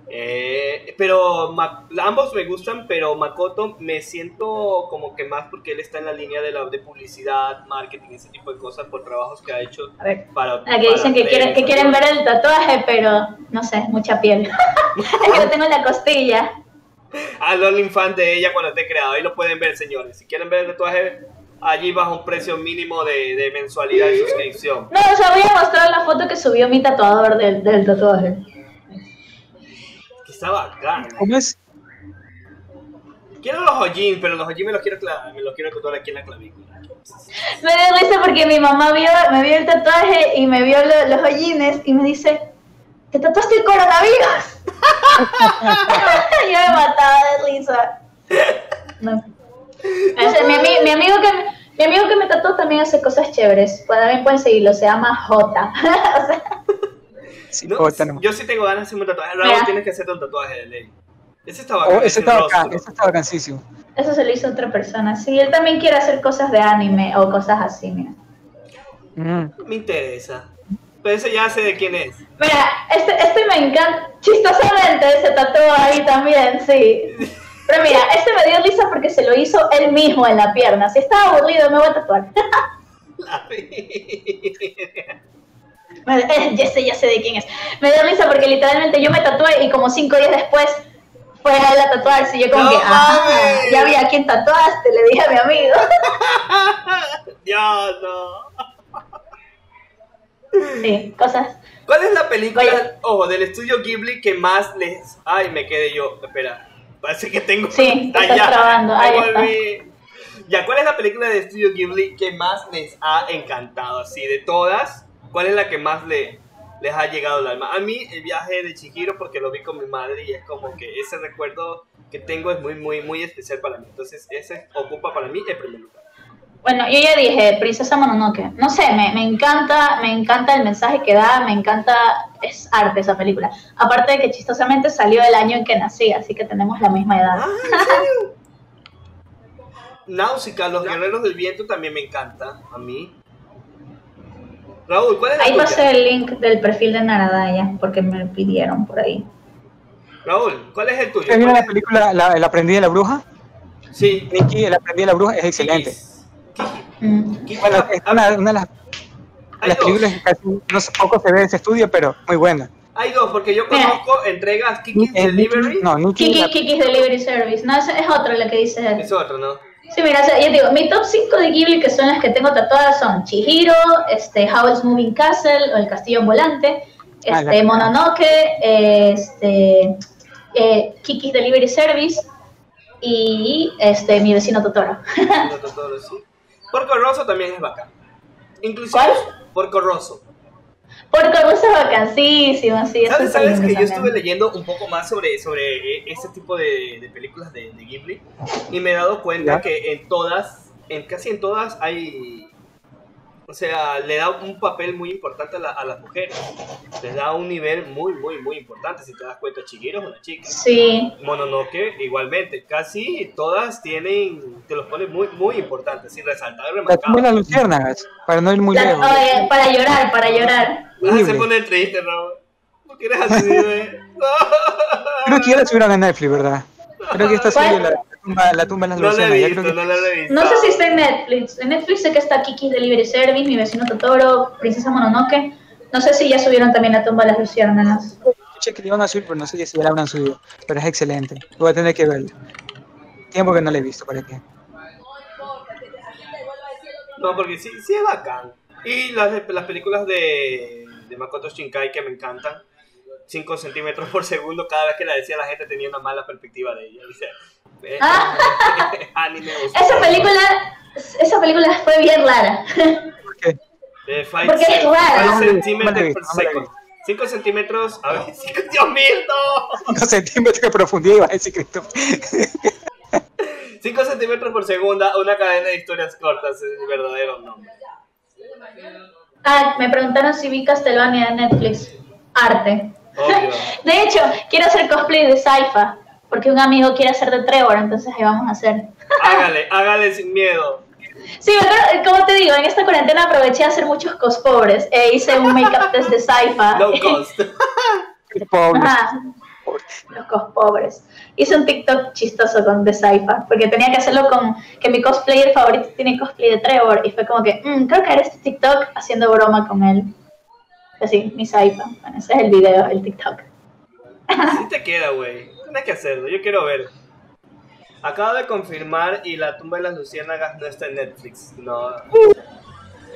Eh, pero ambos me gustan, pero Makoto me siento como que más porque él está en la línea de, la, de publicidad, marketing, ese tipo de cosas por trabajos que ha hecho. A ver, para, aquí dicen que, quieren, que quieren ver el tatuaje, pero no sé, mucha piel. es que lo tengo en la costilla. Al OnlyFans de ella cuando esté creado, ahí lo pueden ver, señores. Si quieren ver el tatuaje, allí bajo un precio mínimo de, de mensualidad y suscripción. No, o sea, voy a mostrar la foto que subió mi tatuador del, del tatuaje está bacán. ¿Cómo es? Quiero los hollín, pero los hollín me los quiero, me los quiero tatuar aquí en la clavícula. Me da risa porque mi mamá vio, me vio el tatuaje y me vio los hollines y me dice, ¿te tatuaste el coronavirus? Yo me mataba de risa. No. mi, mi, amigo que me, mi amigo que me tatuó también hace cosas chéveres. También pueden seguirlo, se llama J. o sea, yo sí tengo ganas de hacerme un tatuaje. Raúl, tienes que hacerte un tatuaje de ley. Ese estaba oh, ese estaba acá, ese estaba cansísimo. Eso se lo hizo otra persona. Sí, él también quiere hacer cosas de anime o cosas así, mira. Mm. Me interesa. Pero ese ya sé de quién es. Mira, este, este me encanta. Chistosamente se tatuó ahí también, sí. Pero mira, este me dio risa porque se lo hizo él mismo en la pierna. Si estaba aburrido, me voy a tatuar. La ya sé, ya sé de quién es. Me da risa porque literalmente yo me tatué y como cinco días después fue a él a tatuarse y yo como que, ah, ya vi a quién tatuaste, le dije a mi amigo. Dios, no. Sí, cosas. ¿Cuál es la película, ojo, del estudio Ghibli que más les... Ay, me quedé yo, espera. Parece que tengo... Sí, está trabando. Ahí está. Ya, ¿cuál es la película del estudio Ghibli que más les ha encantado? Así, de todas, ¿Cuál es la que más le, les ha llegado al alma? A mí el viaje de Chihiro porque lo vi con mi madre y es como que ese recuerdo que tengo es muy, muy, muy especial para mí. Entonces ese ocupa para mí el primer lugar. Bueno, yo ya dije, Princesa Mononoke. No sé, me, me, encanta, me encanta el mensaje que da, me encanta, es arte esa película. Aparte de que chistosamente salió el año en que nací, así que tenemos la misma edad. Ah, Náusica, Los Guerreros del Viento también me encanta, a mí. Raúl, ¿cuál es la Ahí pasé el link del perfil de Naradaya, porque me pidieron por ahí. Raúl, ¿cuál es el tuyo? ¿Has la película la, El Aprendí de la Bruja? Sí. Nicky, El Aprendí de la Bruja es excelente. Mm. Bueno, es una, una, de las, las películas que casi no poco se ve en ese estudio, pero muy buena. Hay dos, porque yo conozco entregas Kiki's Delivery. No, Kiki's Delivery Service. No, es, es otro lo que dice. Es otro, ¿no? Sí, mira, o sea, yo digo, mi top 5 de Ghibli, que son las que tengo tatuadas, son Chihiro, este, Howl's Moving Castle, o El Castillo Volante, ah, este, Mononoke, este, eh, Kiki's Delivery Service, y este, Mi Vecino Totoro. Totoro, sí. Porco Rosso también es bacán. Inclusive, ¿Cuál? Porco Rosso. Porque Rosso es vacancísimo, sí. ¿Sabes, ¿sabes que yo estuve leyendo un poco más sobre, sobre e, ese tipo de, de películas de, de, Ghibli y me he dado cuenta que en todas, en casi en todas hay o sea, le da un papel muy importante a, las mujeres. Les da un nivel muy, muy, muy importante. Si te das cuenta, Chihiro es una chica. Sí. Mononoke, igualmente. Casi todas tienen, te los pone muy, muy importantes. Sin resaltar, remarcado. Las luciérnagas, para no ir muy lejos. para llorar, para llorar. Ah, se pone triste, Raúl. ¿Por qué eres así, güey? Creo que ya la subieron a Netflix, ¿verdad? Creo que esta serie la la tumba en las no la he visto, no. No sé si está en Netflix. En Netflix sé que está Kiki's Delivery Service, Mi Vecino Totoro, Princesa Mononoke. No sé si ya subieron también la tumba de las luciérnagas. Escuché que le iban a subir, pero no sé si ya la habrán subido. Pero es excelente. Voy a tener que verla. Tiempo que no la he visto, ¿para qué? No, porque sí, sí es bacán. Y las, las películas de, de Makoto Shinkai que me encantan. 5 centímetros por segundo, cada vez que la decía la gente tenía una mala perspectiva de ella. Ah. esa película, esa película fue bien rara. ¿Por qué? Eh, Porque es rara. 5 centímetros por segundo. 5 centímetros, a ver, Dios mío, 5 centímetros de profundidad iba a decir Cristo. 5 centímetros por segunda, una cadena de historias cortas, es el verdadero nombre. Ah, me preguntaron si vi Castlevania en Netflix. Arte. De hecho, quiero hacer cosplay de Saifa porque un amigo quiere hacer de Trevor, entonces ahí vamos a hacer. Hágale, hágale sin miedo. Sí, pero como te digo, en esta cuarentena aproveché a hacer muchos pobres E hice un make-up test de Saifa. Low cost. los pobres. Hice un TikTok chistoso con The Saifa, porque tenía que hacerlo con que mi cosplayer favorito tiene cosplay de Trevor, y fue como que, mm, creo que haré este TikTok haciendo broma con él. Así, mi Saifa. Bueno, ese es el video, el TikTok. Sí te queda, güey. Tienes que hacerlo, yo quiero ver. Acabo de confirmar y la tumba de las luciérnagas no está en Netflix. No.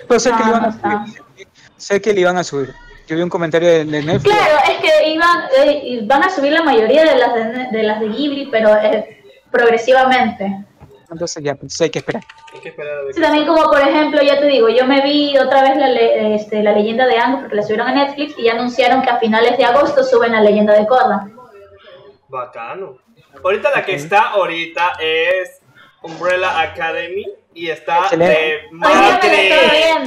Pues sé, que le iban a subir. sé que le iban a subir. Yo vi un comentario de, Netflix. Claro, es que iban, eh, van a subir la mayoría de las de, las de Ghibli, pero eh, progresivamente. Entonces ya, pues hay que esperar. Hay que esperar sí, también como por ejemplo, ya te digo, yo me vi otra vez la, este, la leyenda de Ango porque la subieron a Netflix y ya anunciaron que a finales de agosto suben la leyenda de Korra. Bacano. Ahorita la que está ahorita es Umbrella Academy y está de madre.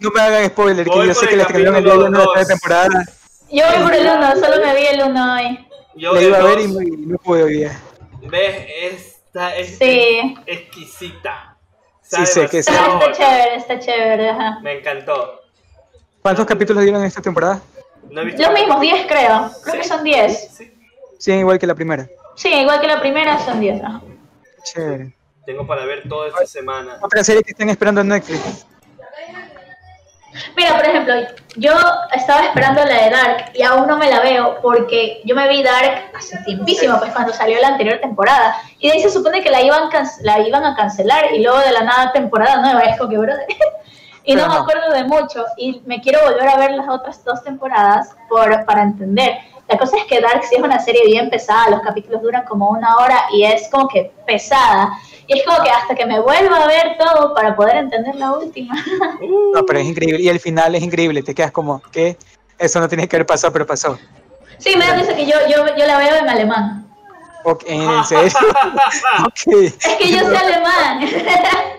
no me hagan spoiler, que yo sé que le escribieron el día 1 de esta temporada. Yo voy por el 1, solo me vi el 1 hoy. Yo le iba a ver y no pude hoy ¿Ves? Esta es sí. exquisita. Sí, sé que sí. Está chévere, está chévere. Ajá. Me encantó. ¿Cuántos capítulos dieron en esta temporada? No he visto Los mismos, 10 creo. Creo que son 10. Sí. Sí, igual que la primera. Sí, igual que la primera son 10. Chévere. Tengo para ver toda esta semana. Otra serie que estén esperando en Netflix. Mira, por ejemplo, yo estaba esperando la de Dark y aún no me la veo porque yo me vi Dark hace tiempísimo, pues cuando salió la anterior temporada. Y de ahí se supone que la iban, la iban a cancelar y luego de la nada temporada nueva. Es como que, brother. y no, me acuerdo de mucho. Y me quiero volver a ver las otras dos temporadas por, para entender. La cosa es que Dark sí es una serie bien pesada, los capítulos duran como una hora y es como que pesada. Y es como que hasta que me vuelva a ver todo para poder entender la última. No, pero es increíble. Y el final es increíble. Te quedas como que eso no tiene que haber pasado, pero pasó. Sí, me da risa que yo, yo, yo la veo en alemán. Ok, ¿en serio? okay. Es que yo soy alemán.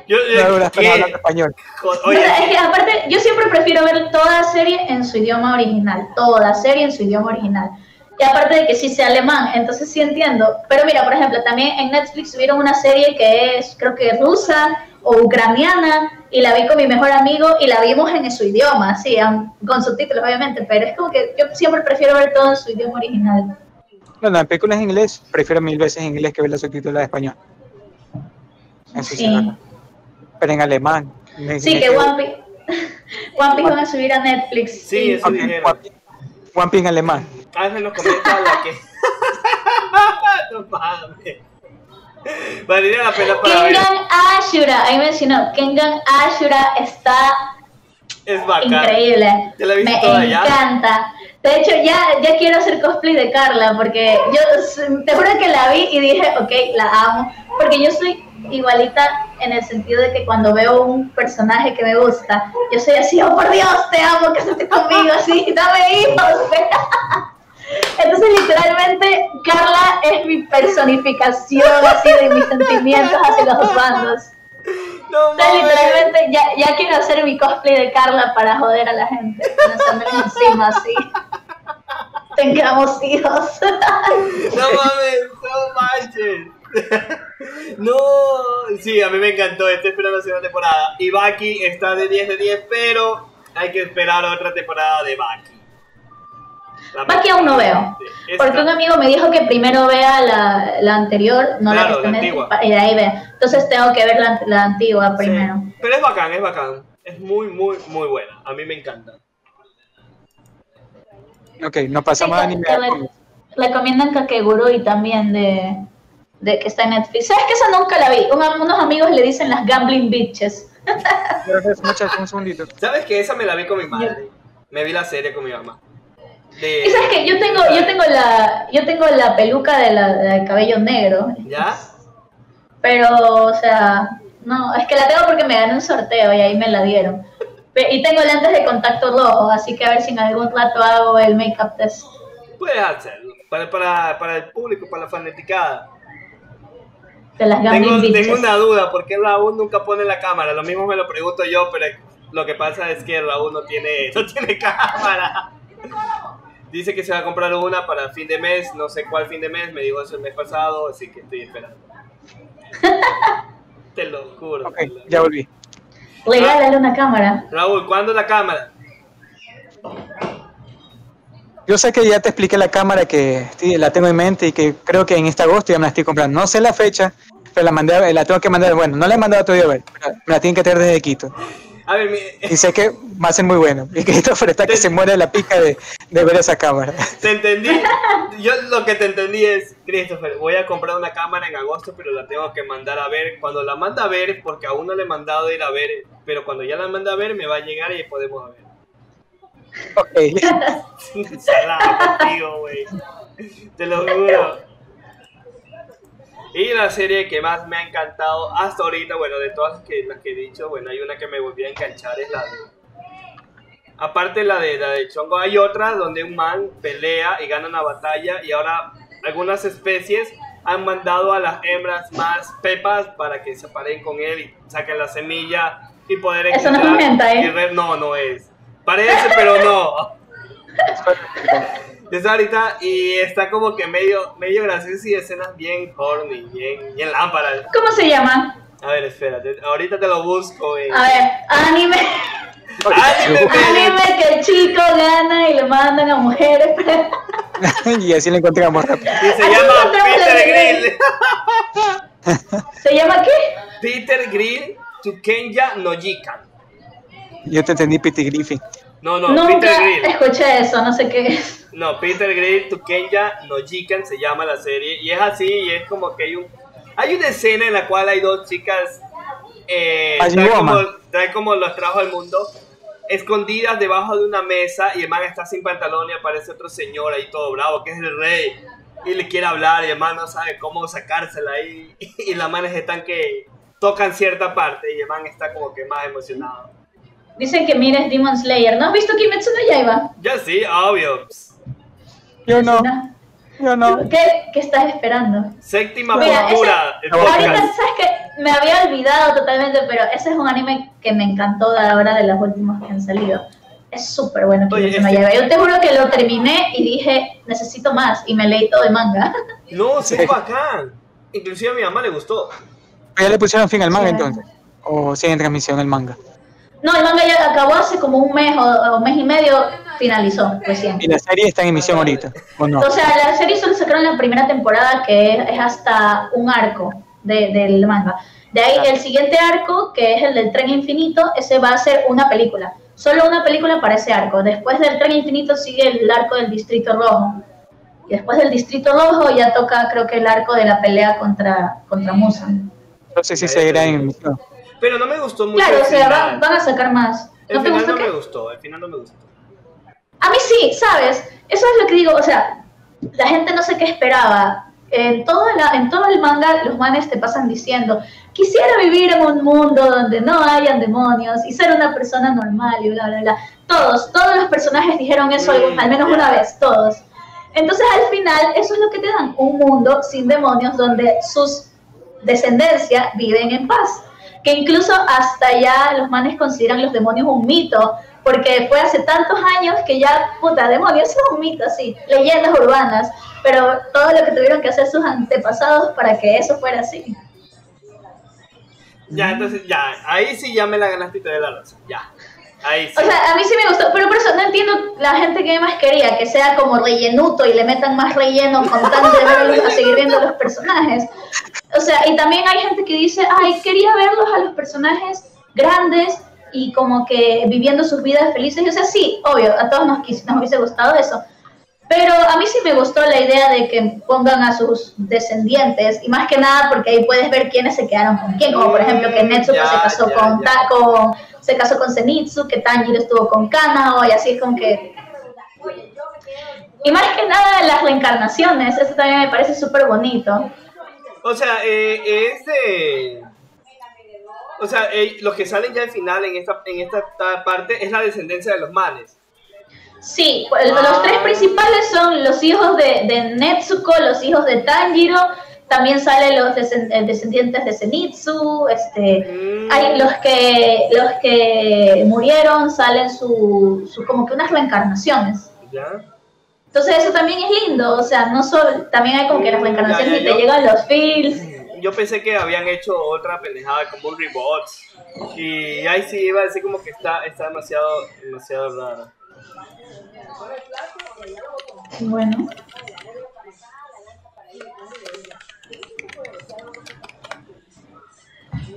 yo, yo, no, español. Oye. es que aparte, yo siempre prefiero ver toda serie en su idioma original. Toda serie en su idioma original. Y aparte de que sí sea alemán, entonces sí entiendo. Pero mira, por ejemplo, también en Netflix subieron una serie que es, creo que rusa o ucraniana, y la vi con mi mejor amigo y la vimos en su idioma, sí, con subtítulos obviamente, pero es como que yo siempre prefiero ver todo en su idioma original. Bueno, en películas en inglés, prefiero mil veces en inglés que ver la subtítulos en español. Eso sí. Pero en alemán. sí, que One Piece, One Piece van a subir a Netflix. Sí, eso One, One Piece en alemán. Hazme los comentarios la que. no mames. Valdría la pena para Kengan Ashura, ahí mencionó. Kengan Ashura está es bacán. increíble. ¿Te la Me encanta. De hecho, ya, ya quiero hacer cosplay de Carla, porque yo te juro que la vi y dije, ok, la amo. Porque yo soy igualita en el sentido de que cuando veo un personaje que me gusta, yo soy así, oh por Dios, te amo, estés conmigo, así, dame hijos. Entonces, literalmente, Carla es mi personificación así de mis sentimientos hacia los bandos. No, Entonces, literalmente, ya, ya, quiero hacer mi cosplay de Carla para joder a la gente, encima así. Tengamos hijos. No mames, no manches. No, sí, a mí me encantó. Estoy esperando la segunda temporada. Y Baki está de 10 de 10, pero hay que esperar otra temporada de Baki. Baki aún no veo. Porque un amigo me dijo que primero vea la, la anterior, no la que está en y de ahí ve. Entonces tengo que ver la, la antigua primero. Pero es bacán, es bacán. Es muy, muy, muy buena. A mí me encanta. Ok, no pasa más ni me Recomiendan Kakegurui también de, de que está en Netflix. ¿Sabes que esa nunca la vi? unos amigos le dicen las gambling bitches. un segundito. ¿Sabes que esa me la vi con mi madre? Me vi la serie con mi mamá. Y sabes que yo tengo, yo tengo la, yo tengo la peluca de la, del cabello negro. ¿Ya? Pero, o sea, no, es que la tengo porque me gané un sorteo y ahí me la dieron. Y tengo lentes de contacto rojo, así que a ver si en algún rato hago el make-up test. Puedes hacerlo, para, para, para el público, para la fanaticada. De las tengo, tengo una duda, ¿por qué Raúl nunca pone la cámara? Lo mismo me lo pregunto yo, pero lo que pasa es que Raúl no tiene, no tiene cámara. Dice que se va a comprar una para fin de mes, no sé cuál fin de mes, me dijo eso el mes pasado, así que estoy esperando. Te lo juro. ya volví. Regálale una cámara. Raúl, ¿cuándo la cámara? Yo sé que ya te expliqué la cámara que la tengo en mente y que creo que en este agosto ya me la estoy comprando. No sé la fecha, pero la mandé, la tengo que mandar, bueno, no la he mandado todavía a ver, me la tienen que traer desde Quito. A ver. Y sé que va a ser muy bueno. Y Christopher está que se muere la pica de, de, ver esa cámara. Te entendí. Yo lo que te entendí es, Christopher, voy a comprar una cámara en agosto, pero la tengo que mandar a ver. Cuando la manda a ver, porque aún no le he mandado ir a ver, pero cuando ya la manda a ver, me va a llegar y podemos ver. Ok. Salado contigo, güey. Te lo juro. Y la serie que más me ha encantado hasta ahorita, bueno, de todas las que, las que he dicho, bueno, hay una que me volvió a enganchar, es la de... Aparte la de, la de Chongo, hay otra donde un man pelea y gana una batalla y ahora algunas especies han mandado a las hembras más pepas para que se paren con él y saquen la semilla y poder Eso no es ¿eh? No, no es. Parece, pero no. Desde ahorita y está como que medio, medio gracioso y escenas bien horny, bien, bien lámparas. ¿Cómo se llama? A ver, espérate, ahorita te lo busco. A ver, anime. anime, anime que el chico gana y le mandan a mujeres. y así le encontramos rápido. Y se llama Peter Grill. ¿Se llama qué? Peter Grill to Kenya Nojikan. Yo te entendí Peter Griffin. No, no, Peter Grill. escuché eso, no sé qué es. No, Peter Grill, to Kenya no Jikan se llama la serie. Y es así, y es como que hay un. Hay una escena en la cual hay dos chicas. Eh, trae, como, trae como los trajo al mundo. Escondidas debajo de una mesa. Y el man está sin pantalón y aparece otro señor ahí todo bravo, que es el rey. Y le quiere hablar. Y el man no sabe cómo sacársela ahí. Y las manes están que tocan cierta parte. Y el man está como que más emocionado. Dicen que mires Demon Slayer. ¿No has visto Kimetsu no Yaiba? Ya sí, obvio. Yo no. Yo no. ¿Qué, ¿Qué, estás esperando? Séptima Mira, ahorita, sabes que me había olvidado totalmente, pero ese es un anime que me encantó a la hora de los últimos que han salido. Es súper bueno Kimetsu no Yaiba. Yo te juro que lo terminé y dije, necesito más, y me leí todo el manga. No, sí, es bacán. Inclusive a mi mamá le gustó. ¿Ya le pusieron fin al manga entonces? ¿O sigue en transmisión el manga? No, el manga ya acabó hace como un mes o un mes y medio, finalizó recién. ¿Y la serie está en emisión ahorita? ¿o, no? o sea, la serie solo sacaron la primera temporada que es, hasta un arco del manga. De ahí el siguiente arco, que es el del tren infinito, ese va a ser una película. Solo una película para ese arco. Después del tren infinito sigue el arco del Distrito Rojo. Y después del Distrito Rojo ya toca, creo que el arco de la pelea contra, contra Musan. No sé si seguirá en emisión. Pero no me gustó mucho. Claro, o sea, van, a sacar más. ¿No el final no me gustó, el final no me gustó. A mí sí, ¿sabes? Eso es lo que digo, o sea, la gente no sé qué esperaba. En todo, la, en todo el manga los manes te pasan diciendo, quisiera vivir en un mundo donde no hayan demonios y ser una persona normal y bla, bla, bla. Todos, todos los personajes dijeron eso al menos una vez, todos. Entonces al final eso es lo que te dan, un mundo sin demonios donde sus descendencia viven en paz que incluso hasta ya los manes consideran los demonios un mito, porque fue hace tantos años que ya, puta, demonios es un mito, sí, leyendas urbanas, pero todo lo que tuvieron que hacer sus antepasados para que eso fuera así. Ya, entonces, ya, ahí sí ya me la ganaste y te la razón, ya. O sea, a mí sí me gustó, pero por eso no entiendo la gente que más quería, que sea como rellenuto y le metan más relleno con tal de a seguir viendo los personajes. O sea, y también hay gente que dice, ay, quería verlos a los personajes grandes y como que viviendo sus vidas felices. Y, o sea, sí, obvio, a todos nos, nos hubiese gustado eso. Pero a mí sí me gustó la idea de que pongan a sus descendientes, y más que nada porque ahí puedes ver quiénes se quedaron con quién, como por ejemplo que Netsuko se casó con, con se casó con Zenitsu, que Tanjiro estuvo con Kanao, y así es como que... Y más que nada las reencarnaciones, eso también me parece súper bonito. O sea, eh, es de... O sea, eh, los que salen ya al final en esta, en esta parte es la descendencia de los manes. Sí, los tres principales son los hijos de, de Netsuko, los hijos de Tanjiro, también salen los descendientes de Zenitsu, este, mm. hay los que los que murieron salen su, como que unas reencarnaciones. Entonces eso también es lindo, o sea, no solo, también hay como que las reencarnaciones y te llegan los feels. Yo pensé que habían hecho otra pendejada como un reboot y ahí sí iba a decir como que está, está demasiado, demasiado raro. Bueno.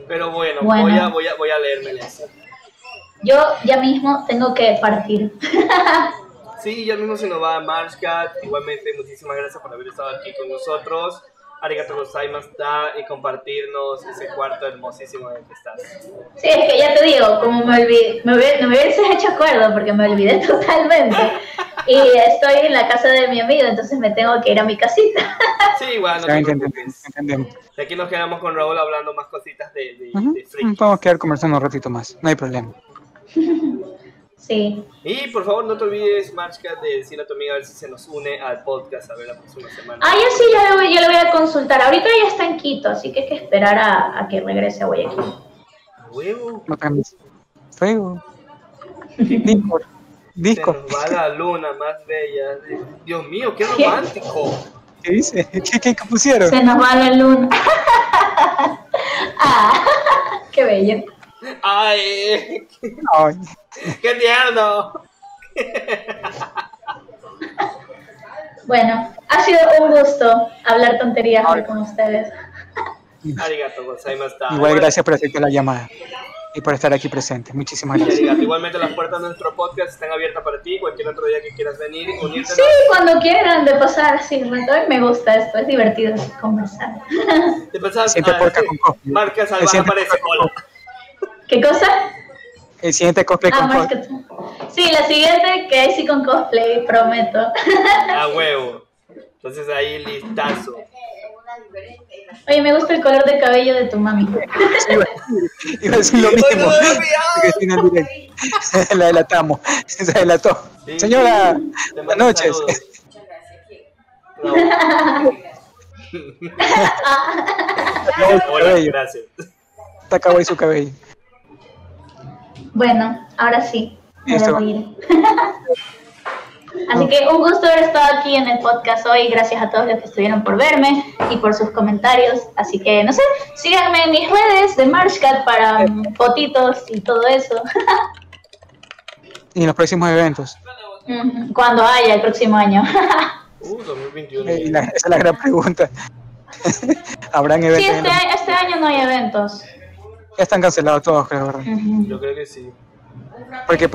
Pero bueno, Voy, a, voy, a, voy a leerme eso. Yo ya mismo tengo que partir. Sí, ya mismo se nos va a Marshcat. Igualmente, muchísimas gracias por haber estado aquí con nosotros. Arigato gozaimasu y compartirnos ese cuarto hermosísimo en el que estás. Sí, es que ya te digo, como me olvidé, me, me hubieses hecho acuerdo porque me olvidé totalmente. y estoy en la casa de mi amigo, entonces me tengo que ir a mi casita. sí, bueno, no entendemos. Y aquí nos quedamos con Raúl hablando más cositas de, de, uh Vamos a quedar conversando un ratito más, no hay problema. Sí. Y por favor, no te olvides, Marchka, de decirle a tu amiga a ver si se nos une al podcast a ver la próxima semana. Ah, yo sí, ya lo, ya lo voy a consultar. Ahorita ya está en Quito, así que hay que esperar a, a que regrese a Guayaquil. ¿Huevo? No cambies. Fuego. Discord. Discord. Se nos va la luna más bella. Dios mío, qué romántico. ¿Qué dice? ¿Qué, qué, pusieron? Se nos va la luna. ah, qué bello. Ay. Ay. ¡Qué tierno! Bueno, ha sido un gusto hablar tonterías con ustedes. Arigato Igual gracias por aceptar la llamada y por estar aquí presente. Muchísimas gracias. Igualmente las puertas de nuestro podcast están abiertas para ti, cualquier otro día que quieras venir, unirte. Sí, cuando quieran de pasar, sí, me gusta esto, es divertido conversar. De pasar, Siempre ah, sí. Marca Salvaje aparece, hola. ¿Qué cosa? El siguiente cosplay ah, con cosplay. Sí, la siguiente que hay sí con cosplay, prometo. A huevo. Entonces ahí listazo. Oye, me gusta el color de cabello de tu mami. Iba a decir lo mismo. la delatamos. Se delató. Señora, buenas noches. Hola, gracias. Está acabó ahí su cabello. Bueno, ahora sí. Así que un gusto haber estado aquí en el podcast hoy. Gracias a todos los que estuvieron por verme y por sus comentarios. Así que, no sé, síganme en mis redes de Marshcat para fotitos y todo eso. y en los próximos eventos. Cuando haya el próximo año. uh, 2021. esa es la gran pregunta. ¿Habrán eventos? Sí, este, este año no hay eventos. Ya están cancelados todos, creo, Yo creo que sí. Porque